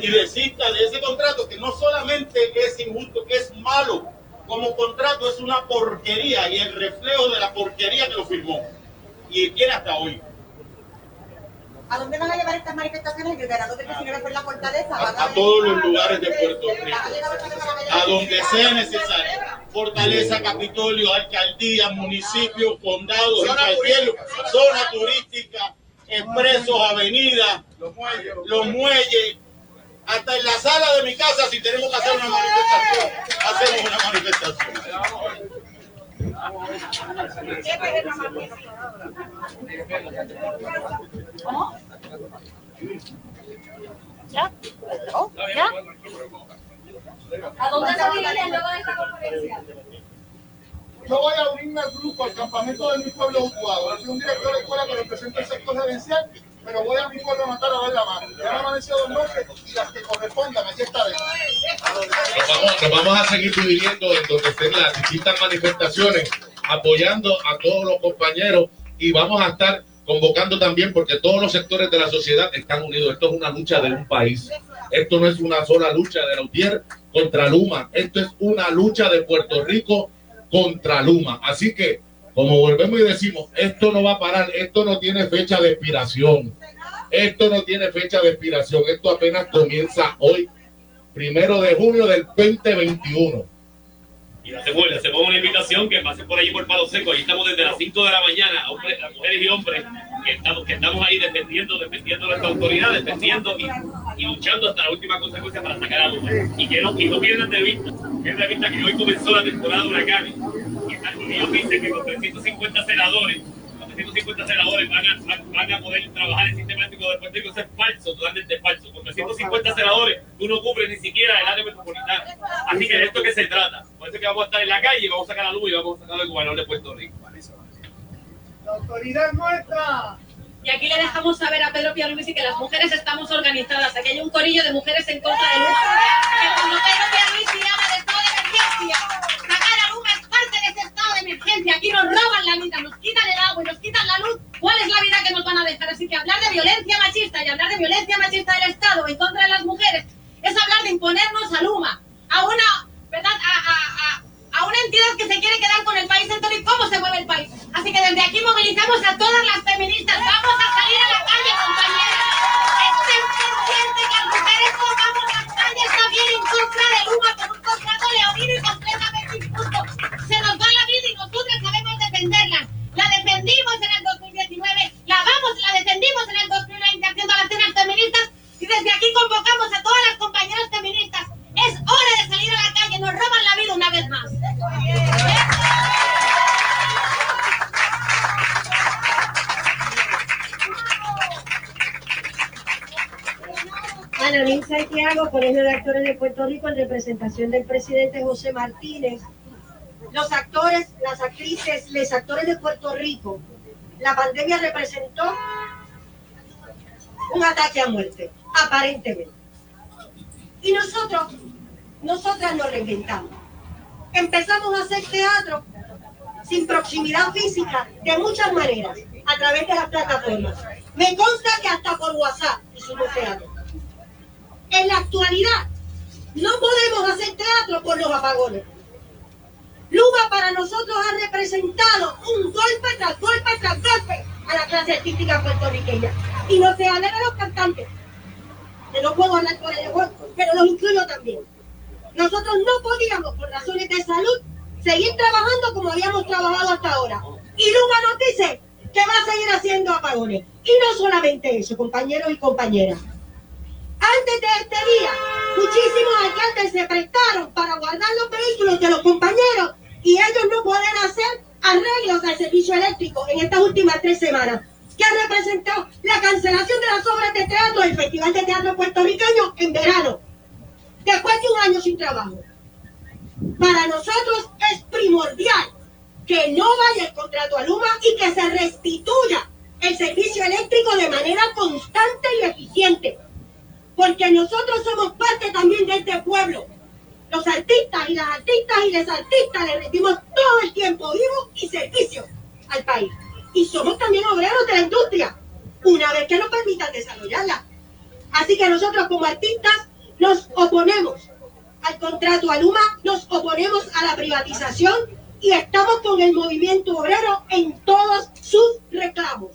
y desista de ese contrato que no solamente es injusto, que es malo, como contrato es una porquería y el reflejo de la porquería que lo firmó y tiene hasta hoy. ¿A dónde van a llevar estas manifestaciones? ¿El verano de señores por la fortaleza? A, a, todos los lugares de Puerto Rico. A donde sea necesario. Fortaleza, Capitolio, alcaldía, municipio, condado, cualquier zona turística, expresos, avenidas, los muelles, Hasta en la sala de mi casa, si tenemos que hacer una manifestación, hacemos una manifestación. ¿Ya? ¿Oh? ¿Ya? ¿A dónde se dirige luego de esta conferencia? Yo voy a unirme al grupo, al campamento de mi pueblo Utuado. Soy un director de escuela que representa el sector gerencial, pero voy a mi pueblo natal a dar la mano. Ya han amanecido dos noches y las que correspondan, aquí estaré. Nos vamos, vamos a seguir dividiendo en donde estén las distintas manifestaciones, apoyando a todos los compañeros y vamos a estar convocando también porque todos los sectores de la sociedad están unidos. Esto es una lucha de un país. Esto no es una sola lucha de la UTIER contra Luma. Esto es una lucha de Puerto Rico contra Luma. Así que, como volvemos y decimos, esto no va a parar. Esto no tiene fecha de expiración. Esto no tiene fecha de expiración. Esto apenas comienza hoy, primero de junio del 2021 y hacemos, le hacemos una invitación que pase por allí por Palo Seco. Ahí estamos desde las 5 de la mañana, hombres, mujeres y hombres, que estamos, que estamos ahí defendiendo, defendiendo nuestra autoridad, defendiendo y, luchando hasta la última consecuencia para sacar a Luma. Y que no, y no pierdan de vista, pierdan de vista que hoy comenzó la temporada de huracanes. Y ellos dicen que con 350 senadores 350 senadores van a, van a poder trabajar el sistema eléctrico de Puerto Rico. Eso es falso, totalmente falso. Con 350 senadores tú no cubres ni siquiera el área metropolitana. Así que de esto que se trata. Por eso que vamos a estar en la calle, vamos a sacar la luz y vamos a sacar al gobernador de Puerto Rico. La autoridad nuestra. Y aquí le dejamos saber a Pedro Pierluisi que las mujeres estamos organizadas. Aquí hay un corillo de mujeres en contra de Luma. Que cuando Pedro Pierluisi habla de estado de emergencia, sacar a Luma es parte de ese estado de emergencia. Aquí nos roban la vida, nos quitan el agua y nos quitan la luz. ¿Cuál es la vida que nos van a dejar? Así que hablar de violencia machista y hablar de violencia machista del Estado en contra de las mujeres es hablar de imponernos a Luma, a una, ¿verdad? A, a, a, a una entidad que se quiere quedar con el país entero y cómo se mueve el país. Así que desde aquí movilizamos a todas las feministas. Vamos a salir a la calle, compañeras. Estén conscientes que las mujeres tomamos las calles también en contra de Luma por un contrato leonino y completamente injusto. Se nos va la vida y nosotras sabemos defenderla. La defendimos en el 2019, la vamos, la defendimos en el 2020 haciendo las cenas feministas y desde aquí convocamos a todas las compañeras feministas. Es hora de salir a la calle, nos roban la vida una vez más. Ana Lin Santiago, Colegio de Actores de Puerto Rico, en representación del presidente José Martínez. Los actores, las actrices, los actores de Puerto Rico, la pandemia representó un ataque a muerte, aparentemente. Y nosotros, nosotras nos reinventamos. Empezamos a hacer teatro sin proximidad física de muchas maneras, a través de las plataformas. Me consta que hasta por WhatsApp hicimos teatro. En la actualidad, no podemos hacer teatro por los apagones. Luma para nosotros ha representado un golpe tras golpe tras golpe a la clase artística puertorriqueña. Y no se de los cantantes, que no puedo hablar por ellos, pero los incluyo también. Nosotros no podíamos, por razones de salud, seguir trabajando como habíamos trabajado hasta ahora. Y Luma nos dice que va a seguir haciendo apagones. Y no solamente eso, compañeros y compañeras. Antes de este día, muchísimos alcaldes se prestaron para guardar los vehículos de los compañeros y ellos no pueden hacer arreglos al servicio eléctrico en estas últimas tres semanas, que ha representado la cancelación de las obras de teatro del Festival de Teatro Puertorriqueño en verano, después de un año sin trabajo. Para nosotros es primordial que no vaya el contrato a Luma y que se restituya el servicio eléctrico de manera constante y eficiente. Porque nosotros somos parte también de este pueblo. Los artistas y las artistas y las artistas le rendimos todo el tiempo vivo y servicio al país. Y somos también obreros de la industria, una vez que nos permitan desarrollarla. Así que nosotros como artistas nos oponemos al contrato a Luma, nos oponemos a la privatización y estamos con el movimiento obrero en todos sus reclamos.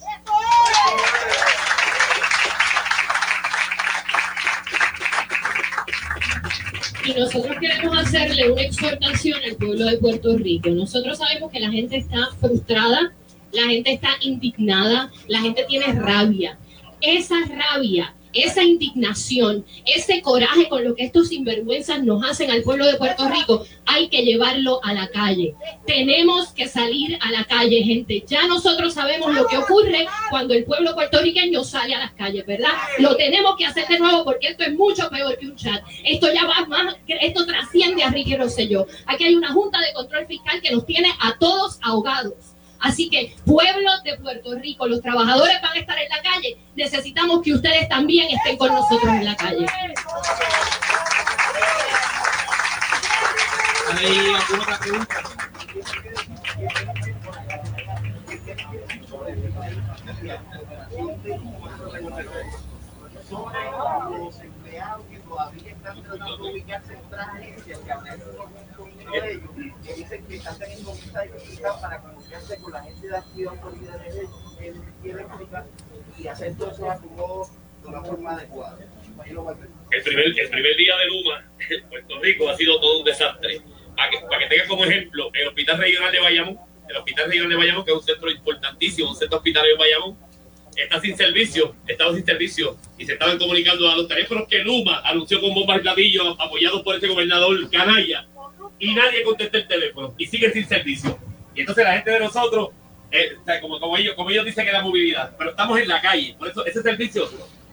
Y nosotros queremos hacerle una exhortación al pueblo de Puerto Rico. Nosotros sabemos que la gente está frustrada, la gente está indignada, la gente tiene rabia. Esa rabia esa indignación, ese coraje con lo que estos sinvergüenzas nos hacen al pueblo de Puerto Rico, hay que llevarlo a la calle. Tenemos que salir a la calle, gente. Ya nosotros sabemos lo que ocurre cuando el pueblo puertorriqueño sale a las calles, ¿verdad? Lo tenemos que hacer de nuevo porque esto es mucho peor que un chat. Esto ya va más, esto trasciende a Ricky Rosselló. Aquí hay una Junta de Control Fiscal que nos tiene a todos ahogados. Así que, pueblo de Puerto Rico, los trabajadores van a estar en la calle. Necesitamos que ustedes también estén con nosotros en la calle. ¿Hay alguna otra pregunta? sobre El primer, el primer día de Luma Puerto Rico ha sido todo un desastre. Para que, para que tengan como ejemplo, el Hospital Regional de Bayamón, el Hospital Regional de Bayamón, que es un centro importantísimo, un centro hospitalario de Bayamón, está sin servicio, estaba sin servicio y se estaban comunicando a los teléfonos que Luma anunció con bombas y platillos apoyados por ese gobernador canalla y nadie contesta el teléfono y siguen sin servicio. Y entonces la gente de nosotros, eh, como, ellos, como ellos dicen que la movilidad, pero estamos en la calle, por eso ese servicio,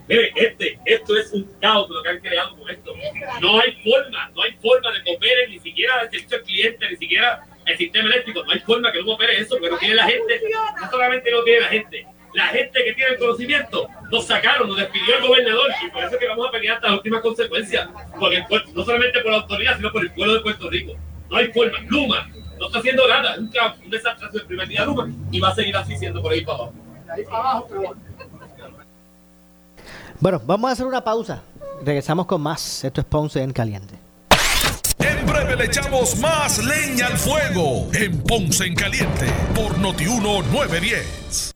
mire, este, esto es un caos lo que han creado con esto. No hay forma, no hay forma de opere ni siquiera el servicio cliente, ni siquiera el sistema eléctrico, no hay forma que Luma opere eso, porque no tiene la gente, no solamente no tiene la gente, la gente que tiene el conocimiento nos sacaron, nos despidió el gobernador y por eso es que vamos a pelear hasta las últimas consecuencias, porque no solamente por la autoridad, sino por el pueblo de Puerto Rico. No hay forma. Luma no está haciendo nada, es un, un desastre el primer día Luma y va a seguir así siendo por ahí para abajo. Ahí para abajo. Bueno, vamos a hacer una pausa. Regresamos con más. Esto es Ponce en Caliente. En breve le echamos más leña al fuego en Ponce en Caliente por Notiuno 910.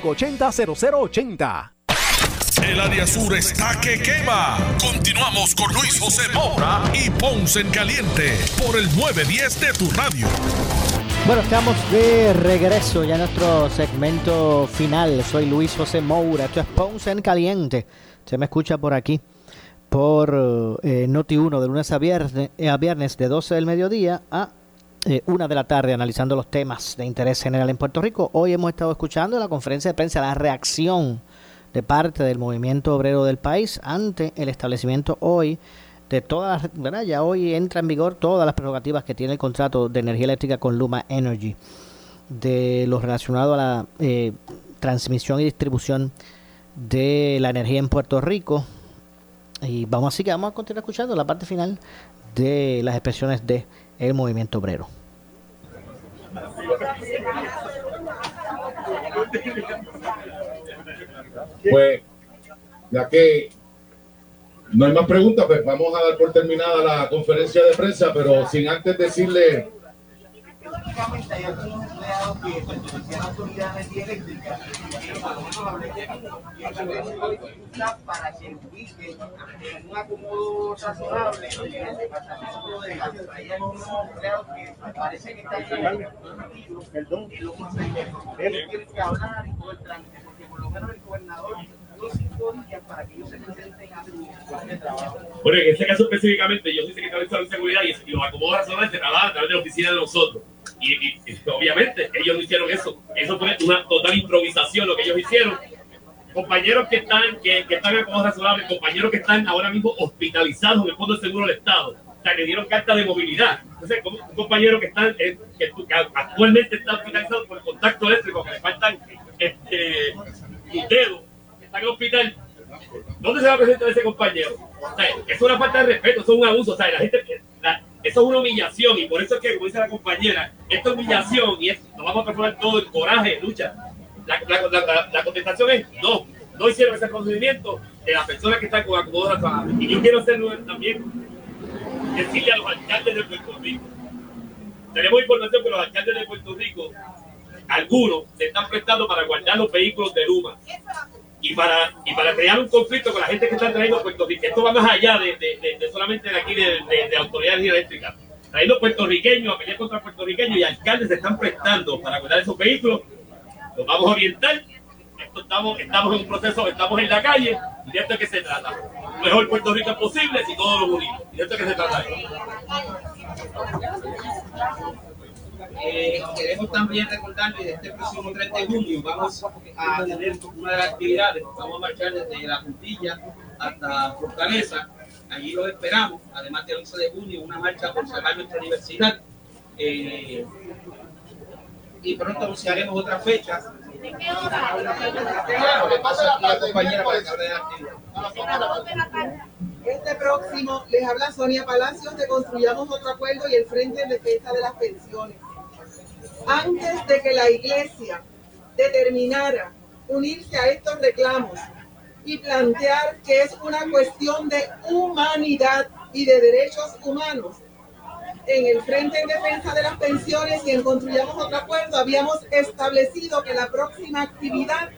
580-0080. El área sur está que quema. Continuamos con Luis José Moura y Ponce en Caliente por el 910 de tu radio. Bueno, estamos de regreso ya en nuestro segmento final. Soy Luis José Moura. Esto es Ponce en Caliente. Se me escucha por aquí por eh, Noti1 de lunes a viernes, eh, a viernes de 12 del mediodía a una de la tarde analizando los temas de interés general en Puerto Rico. Hoy hemos estado escuchando la conferencia de prensa, la reacción de parte del movimiento obrero del país ante el establecimiento hoy de todas ¿verdad? ya hoy entra en vigor todas las prerrogativas que tiene el contrato de energía eléctrica con Luma Energy, de lo relacionado a la eh, transmisión y distribución de la energía en Puerto Rico. Y vamos así que vamos a continuar escuchando la parte final de las expresiones de el movimiento obrero. Pues, ya que no hay más preguntas, pues vamos a dar por terminada la conferencia de prensa, pero sin antes decirle Básicamente hay algunos empleados que pertenecían a autoridades eléctricas para que ubiquen en un acomodo razonable en el departamento de gas. Hay algunos empleados que parece que están en lo más tienen que hablar y todo el trámite, porque por lo menos el gobernador para que ellos se presenten a su trabajo. Bueno, en este caso específicamente, yo soy secretario de seguridad y, y los acomodos razonables se trabajan a través de la oficina de nosotros. Y, y, obviamente ellos no hicieron eso. Eso fue una total improvisación lo que ellos hicieron. compañeros que están, que, que están cosas razonables, compañeros que están ahora mismo hospitalizados en el Fondo de Seguro del Estado. O sea, le dieron carta de movilidad. Entonces, como un compañero que, está, eh, que, que actualmente está hospitalizado por el contacto eléctrico, que le faltan este, dedos, que está en el hospital, ¿dónde se va a presentar ese compañero? O es una falta de respeto, es un abuso. O sea, la gente, la, eso es una humillación y por eso es que, como dice la compañera, esto es humillación y es, nos vamos a transformar todo en coraje, lucha. La, la, la, la, contestación es no, no hicieron ese procedimiento de las personas que están con acomodadas Y yo quiero hacerlo también, decirle a los alcaldes de Puerto Rico. Tenemos información que los alcaldes de Puerto Rico, algunos, se están prestando para guardar los vehículos de Luma y para, y para crear un conflicto con la gente que está trayendo Puerto Rico. Esto va más allá de, de, de, solamente de aquí de, de, autoridades eléctricas. Trayendo puertorriqueños a pelear contra puertorriqueños y alcaldes se están prestando para cuidar esos vehículos. Los vamos a orientar. Esto estamos, estamos en un proceso, estamos en la calle y de esto es que se trata. Mejor Puerto Rico posible si todos lo unimos. Y de esto es que se trata. Eh, queremos también recordarles que este próximo 30 de junio vamos a tener una de las actividades, vamos a marchar desde la puntilla hasta Fortaleza, allí los esperamos, además del 11 de junio una marcha por salvar nuestra universidad. Eh, y pronto anunciaremos otras fechas. Este próximo les habla Sonia Palacios de Construyamos Otro Acuerdo y el Frente en Defensa de las Pensiones antes de que la iglesia determinara unirse a estos reclamos y plantear que es una cuestión de humanidad y de derechos humanos. En el Frente en Defensa de las Pensiones y en Construyamos otro acuerdo habíamos establecido que la próxima actividad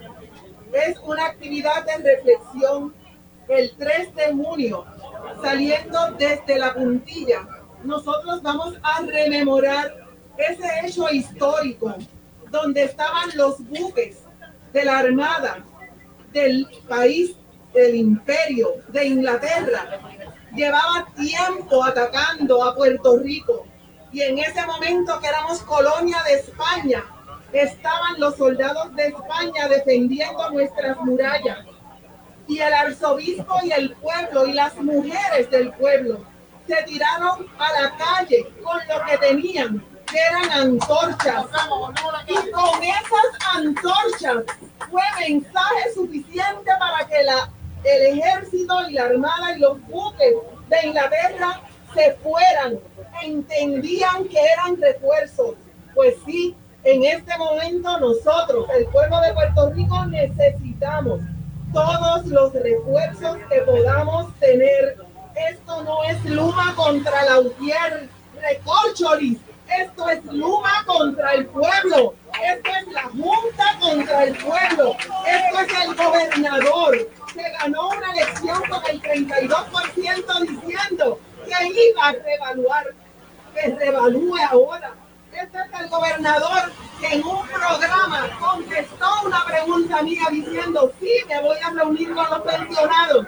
es una actividad de reflexión el 3 de junio, saliendo desde la puntilla. Nosotros vamos a rememorar ese hecho histórico donde estaban los buques de la Armada del país del imperio de Inglaterra. Llevaba tiempo atacando a Puerto Rico y en ese momento que éramos colonia de España, estaban los soldados de España defendiendo nuestras murallas. Y el arzobispo y el pueblo y las mujeres del pueblo se tiraron a la calle con lo que tenían eran antorchas. Y con esas antorchas fue mensaje suficiente para que la, el ejército y la armada y los buques de Inglaterra se fueran. Entendían que eran refuerzos. Pues sí, en este momento nosotros, el pueblo de Puerto Rico, necesitamos todos los refuerzos que podamos tener. Esto no es Luma contra la Utier, recorcholis esto es Luma contra el pueblo. Esto es la Junta contra el pueblo. Esto es el gobernador que ganó una elección con el 32% diciendo que iba a revaluar, que revalúe ahora. Este es el gobernador que en un programa contestó una pregunta mía diciendo, sí, me voy a reunir con los pensionados.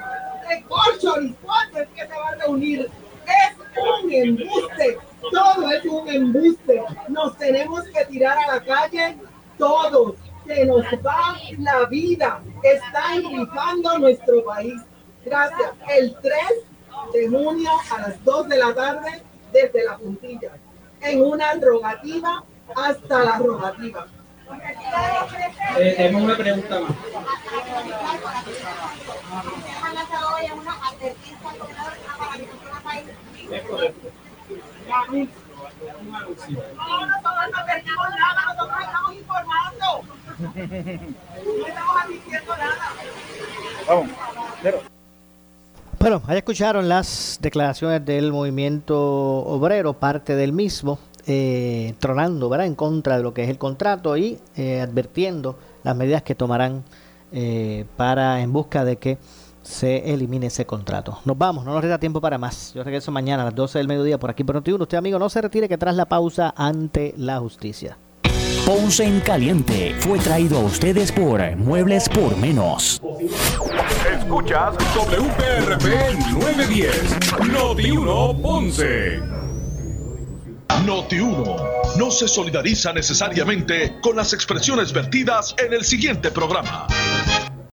El Corcholis, ¿cuándo es que se va a reunir? Es un embuste todo es un embuste. Nos tenemos que tirar a la calle todos. Se nos va la vida. Está engrifando nuestro país. Gracias. El 3 de junio a las 2 de la tarde desde la puntilla. En una rogativa hasta la rogativa. Eh, tenemos una pregunta más. Es correcto. Bueno, ahí escucharon las declaraciones del movimiento obrero, parte del mismo, eh, tronando ¿verdad? en contra de lo que es el contrato y eh, advirtiendo las medidas que tomarán eh, para en busca de que se elimine ese contrato. Nos vamos, no nos resta tiempo para más. Yo regreso mañana a las 12 del mediodía por aquí por Notiuno. Usted, amigo, no se retire que tras la pausa ante la justicia. Ponce en Caliente fue traído a ustedes por Muebles por Menos. Escuchas WPRP 910, Noti 1 Ponce. Noti 1 no se solidariza necesariamente con las expresiones vertidas en el siguiente programa.